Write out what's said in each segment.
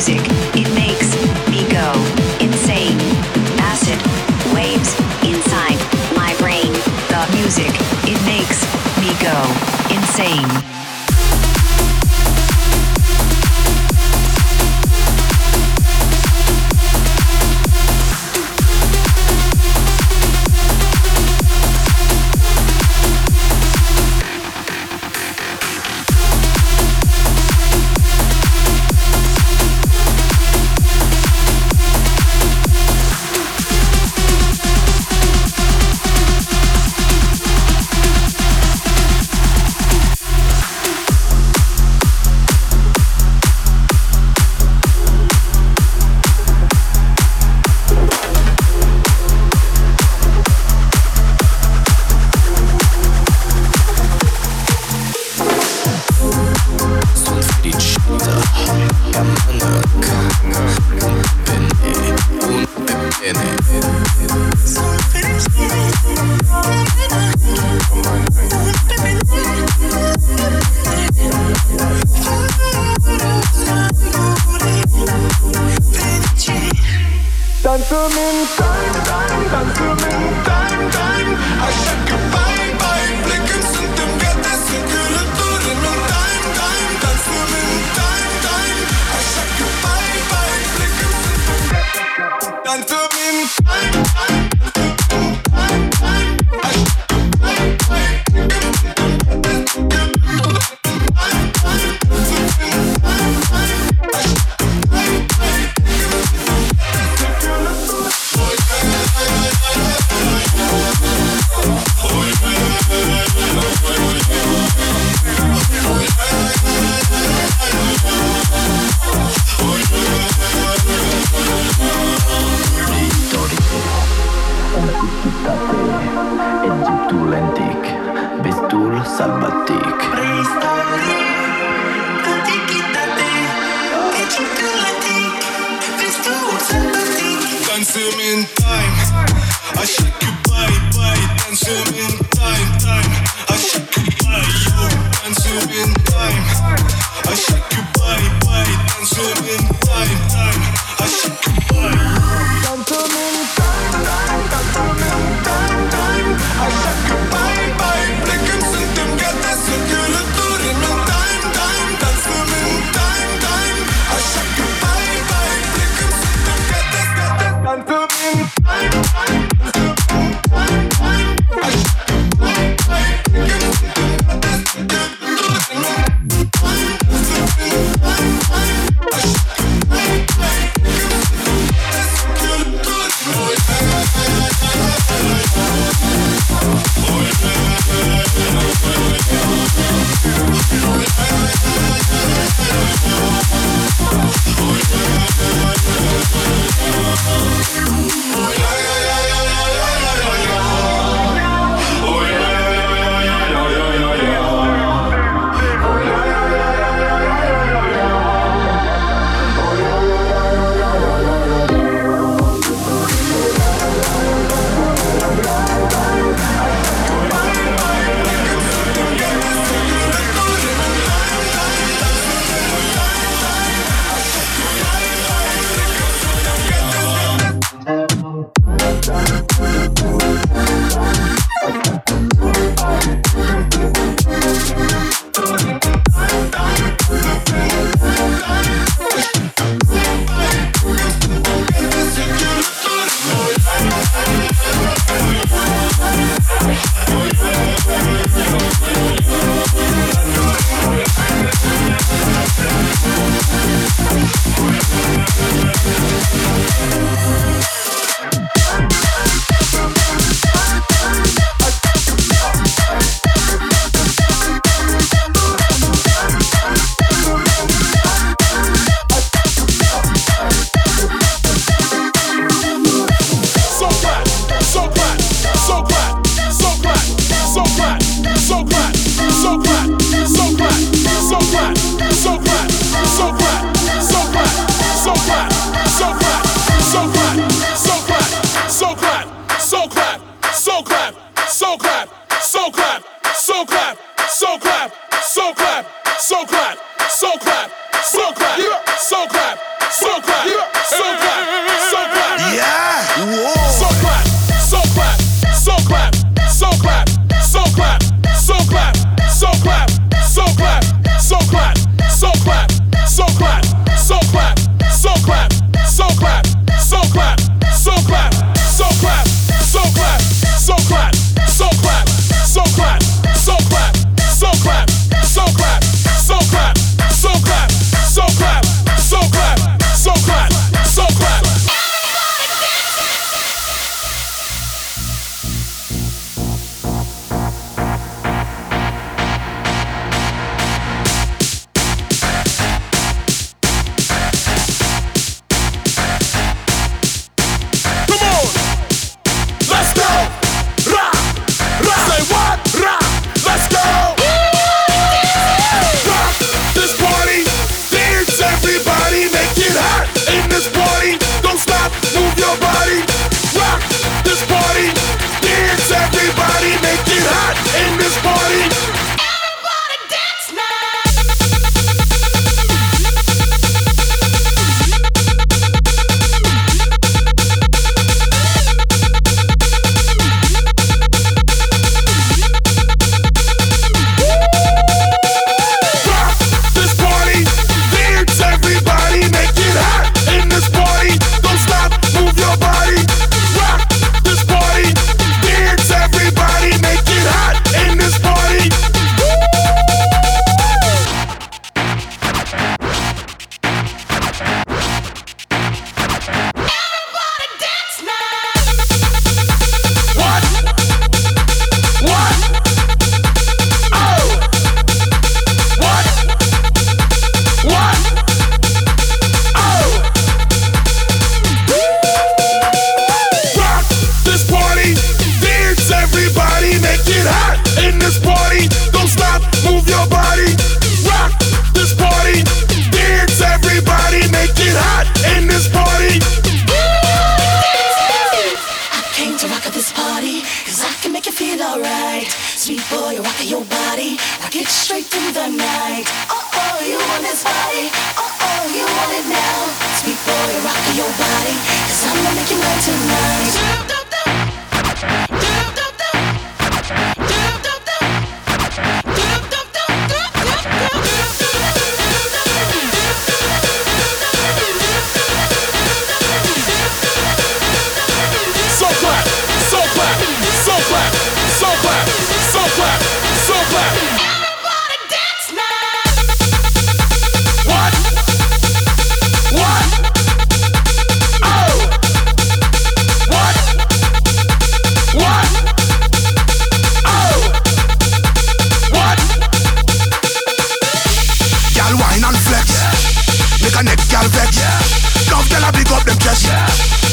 music, Salvatic. in time, I shake you body, body. in time, time, I shake you body, yo. in time, I shake you body, body. in time.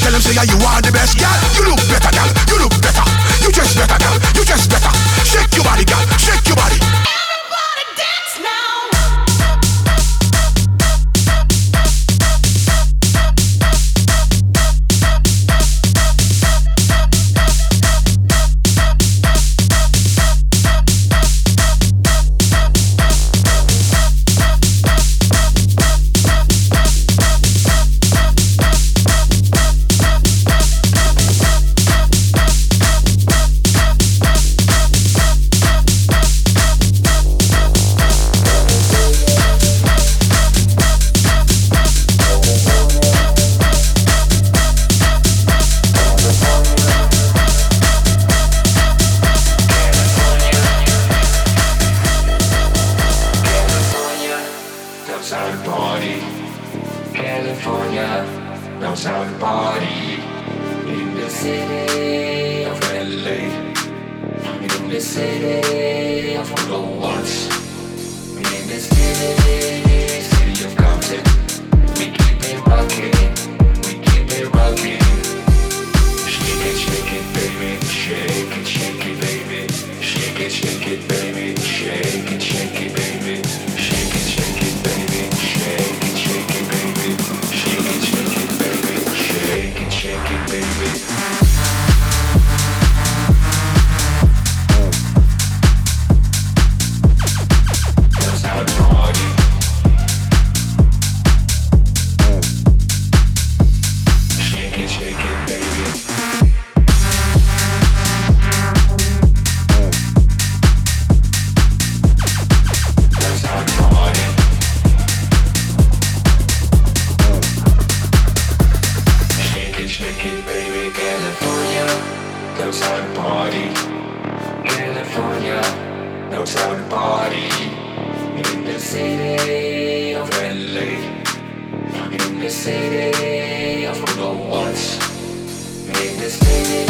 Tell them say you are the best girl. You look better, girl. You look better. You just better, girl. You just better. Shake your body, girl. Shake try to party in the city of LA, in the city of Globals, in the city.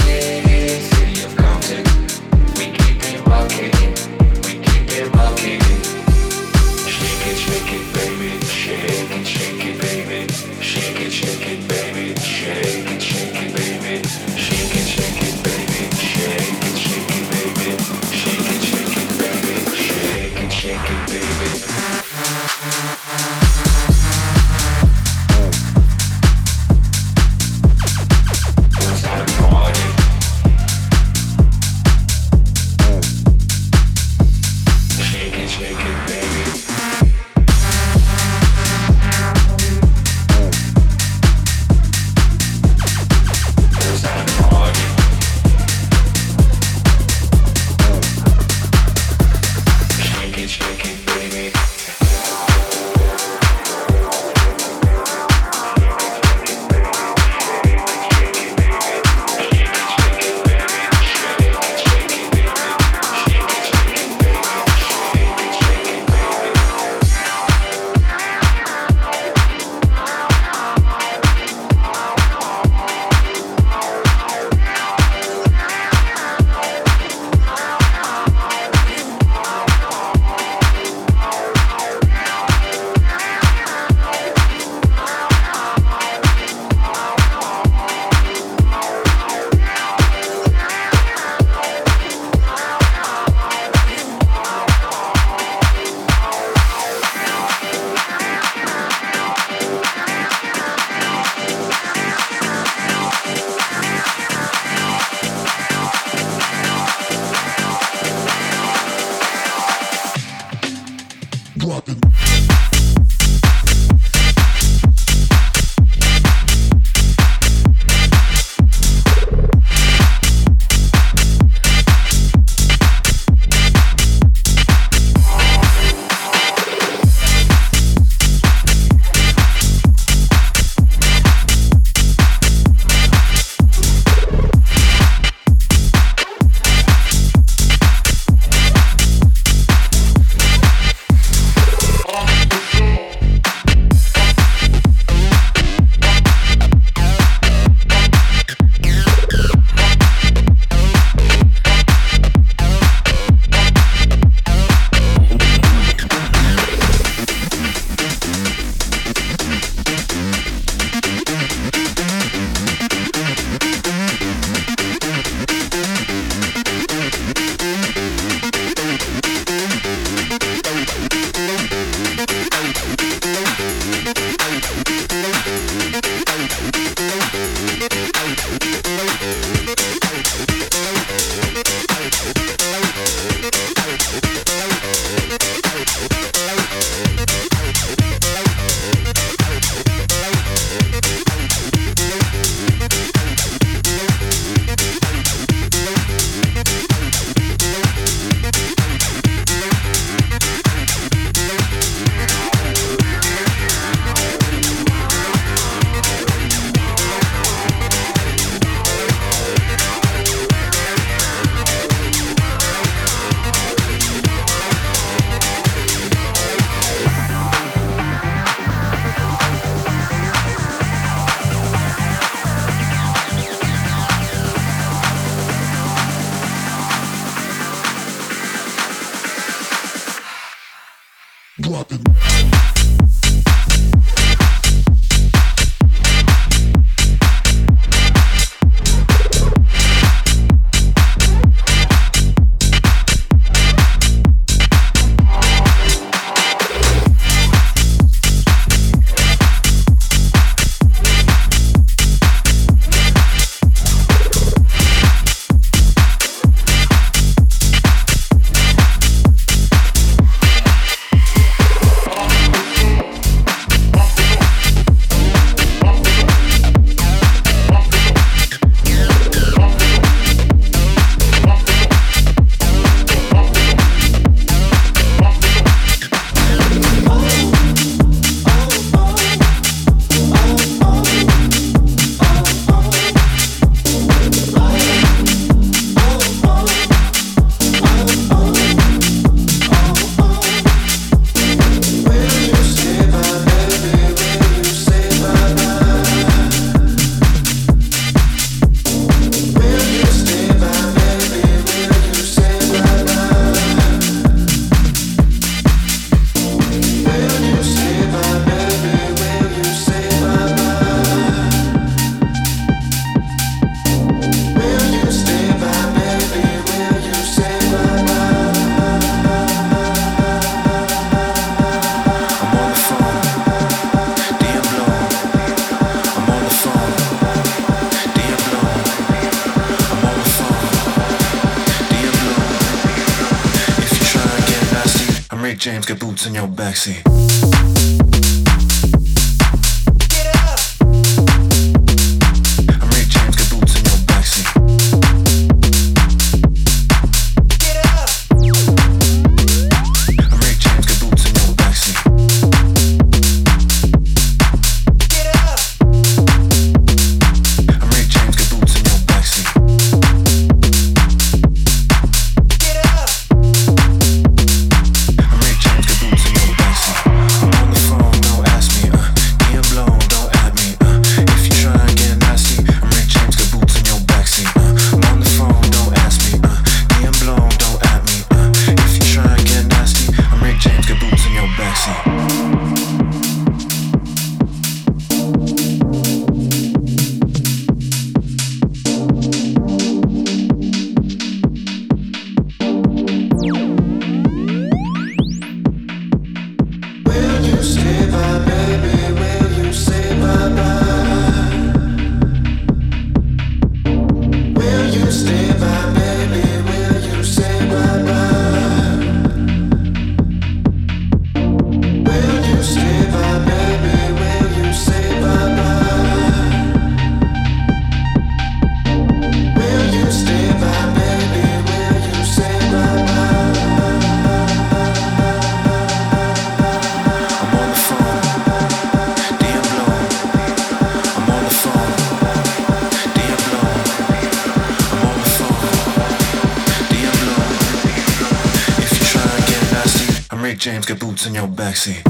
in your backseat.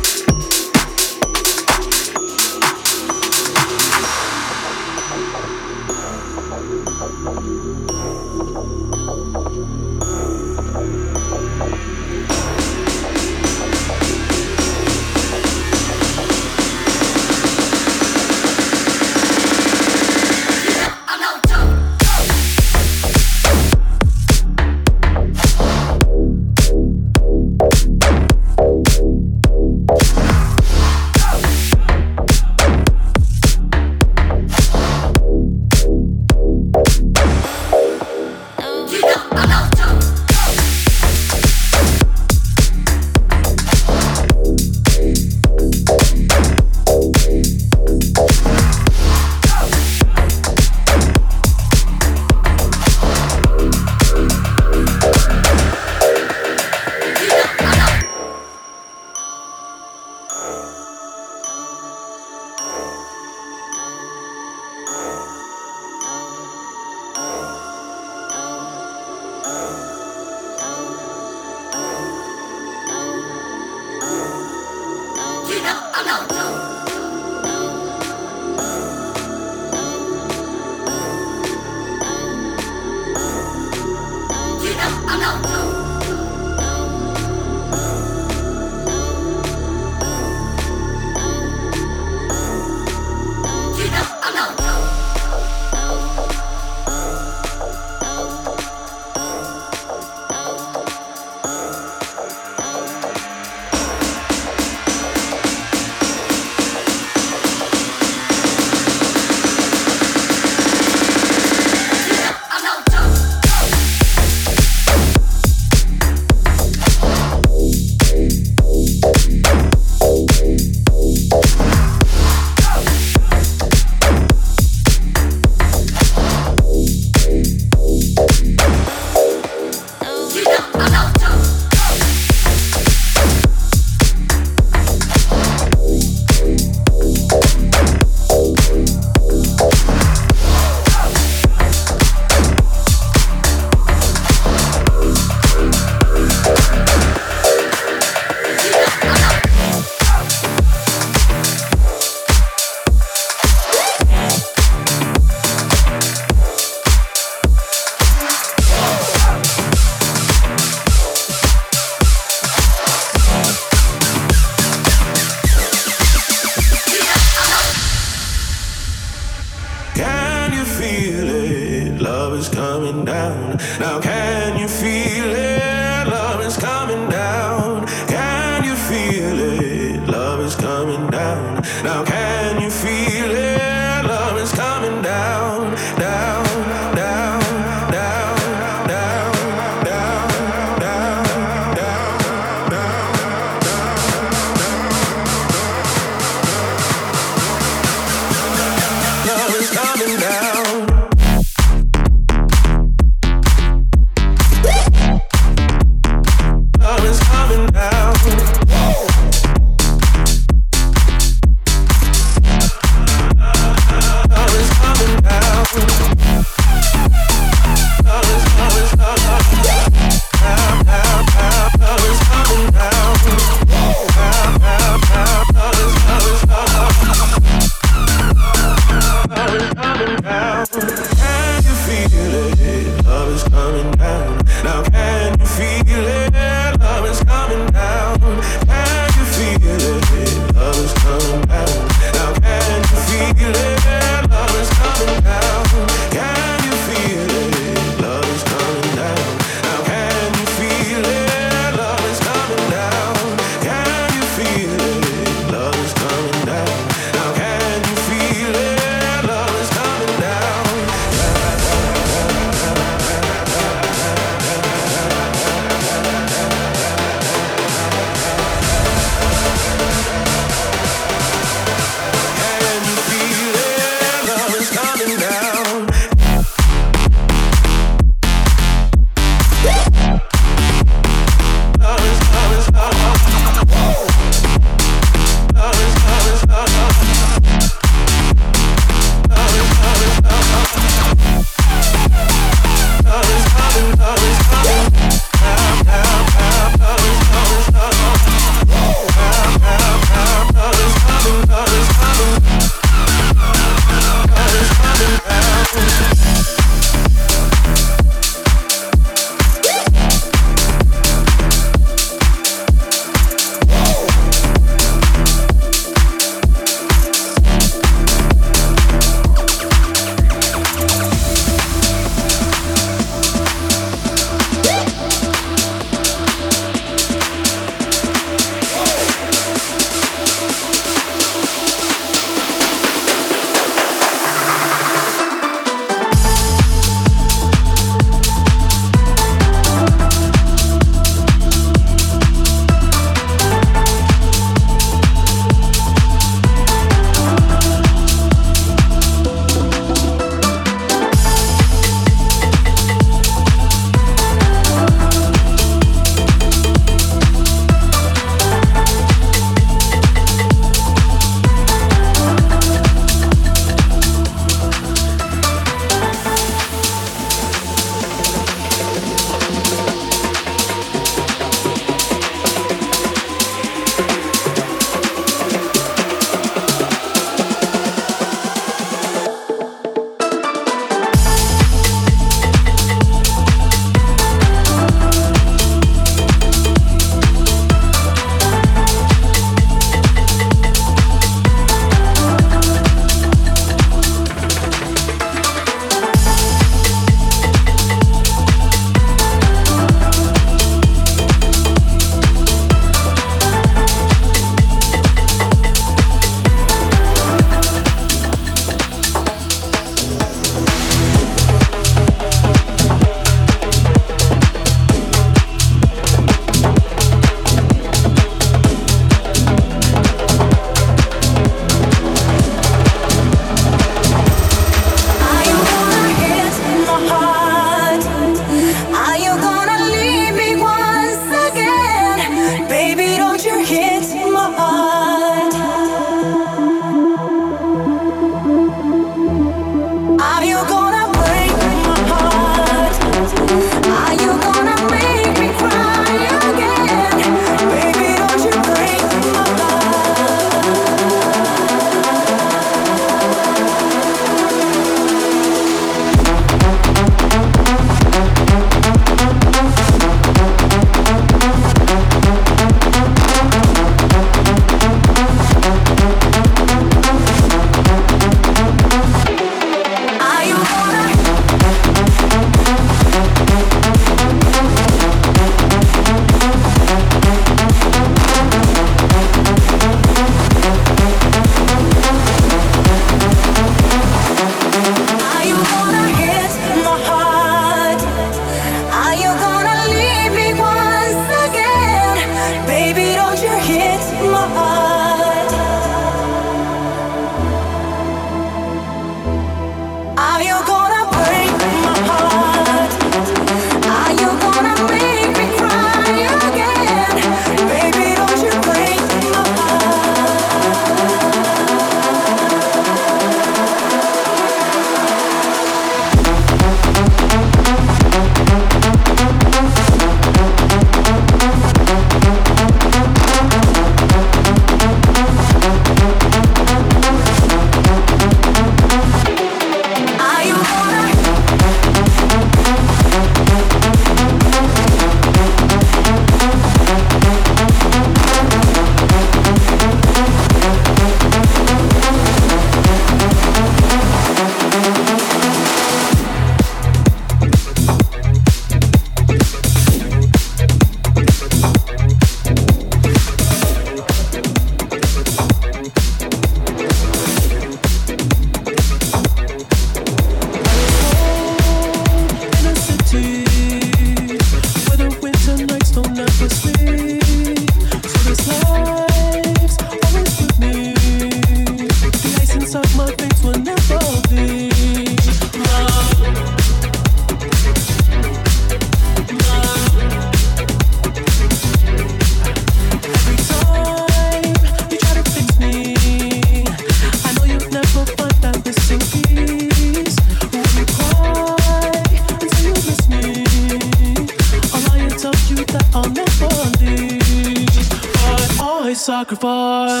Sacrifice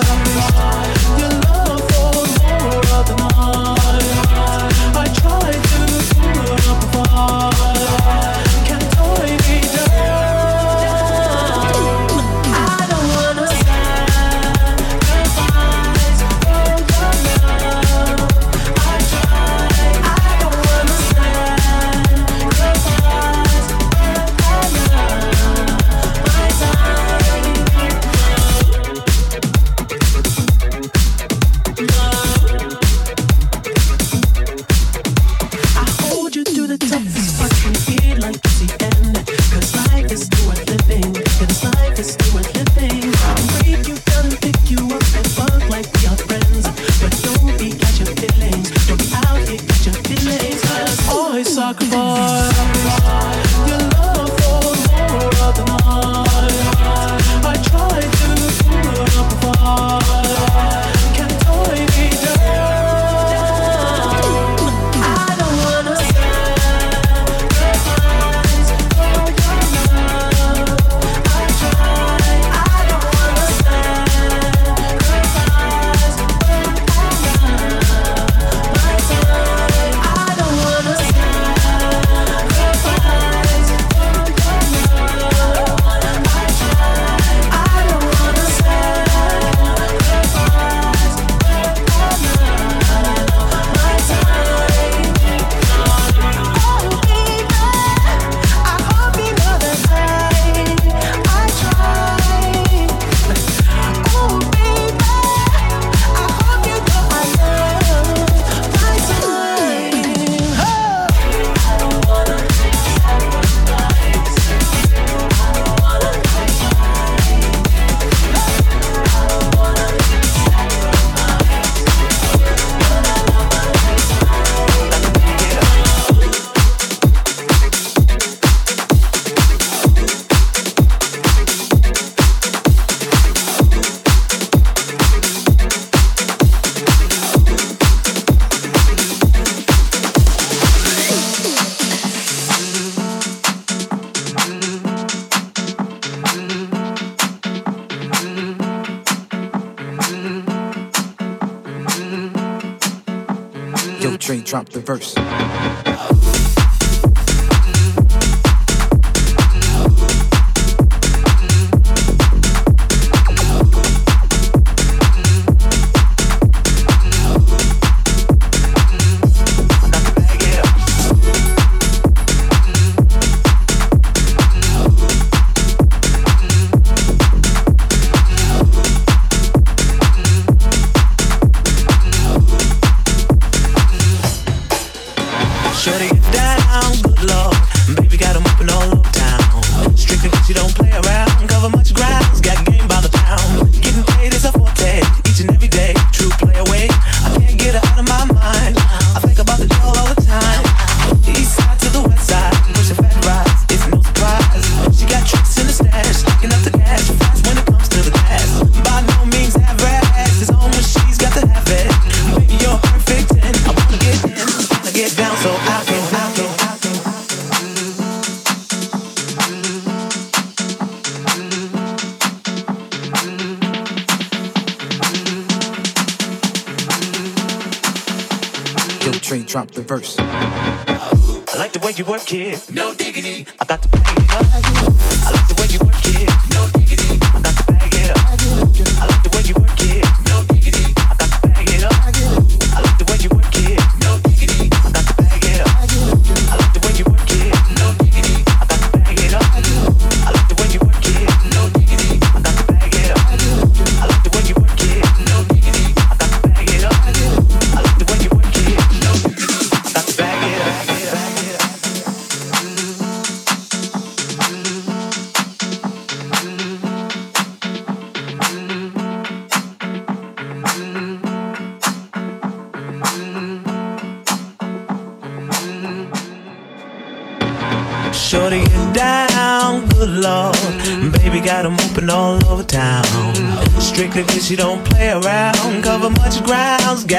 your love for more the night.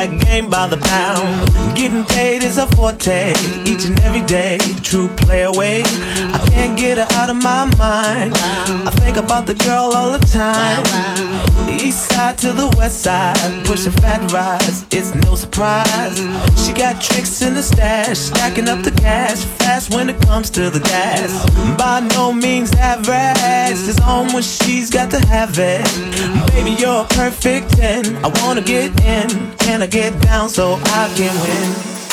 Got game by the pound. Getting paid is a forte, each and every day. True play away. I can't get her out of my mind. Think about the girl all the time. East side to the west side, pushing fat rise. It's no surprise. She got tricks in the stash, stacking up the cash fast when it comes to the gas. By no means average, it's on when she's got to have it. Baby, you're a perfect 10. I wanna get in, can I get down so I can win?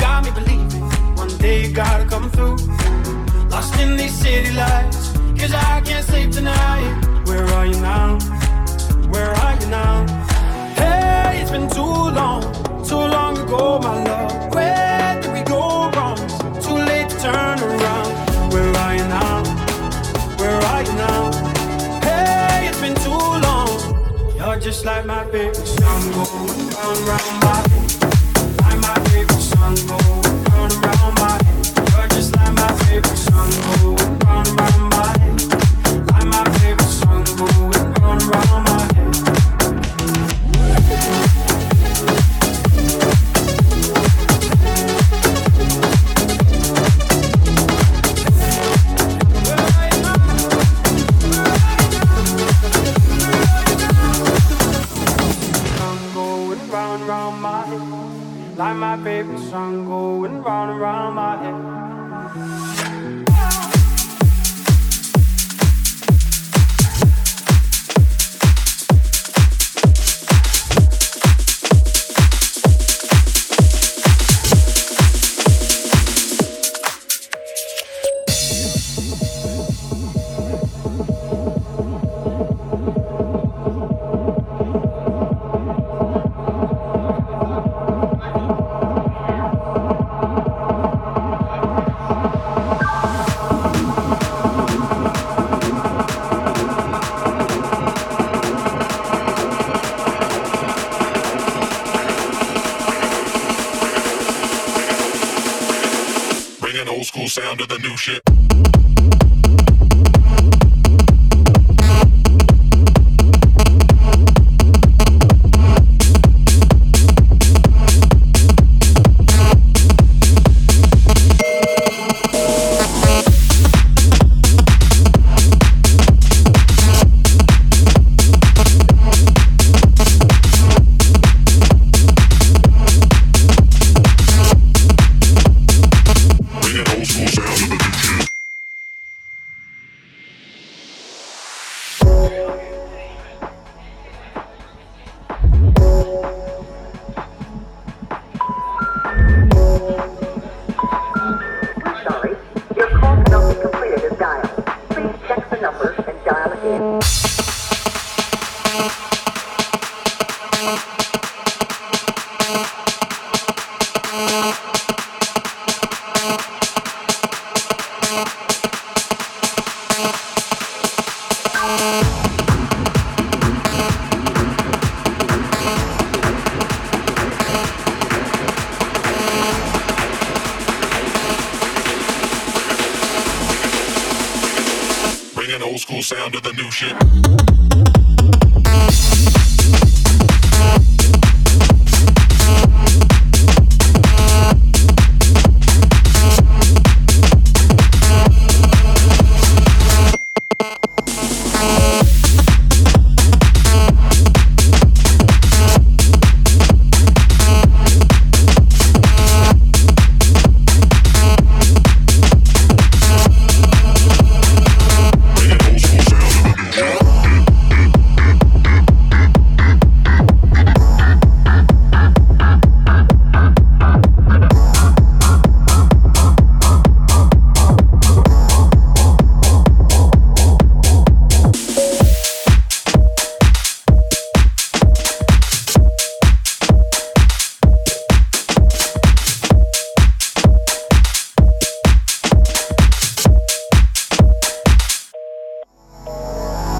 got me believing one day you gotta come through. Lost in these city lights, cause I can't sleep tonight. Where are you now? Where are you now? Hey, it's been too long, too long ago, my love. Where did we go wrong? Too late turn around. Where are you now? Where are you now? Hey, it's been too long. You're just like my baby. I'm going round, round my sun goes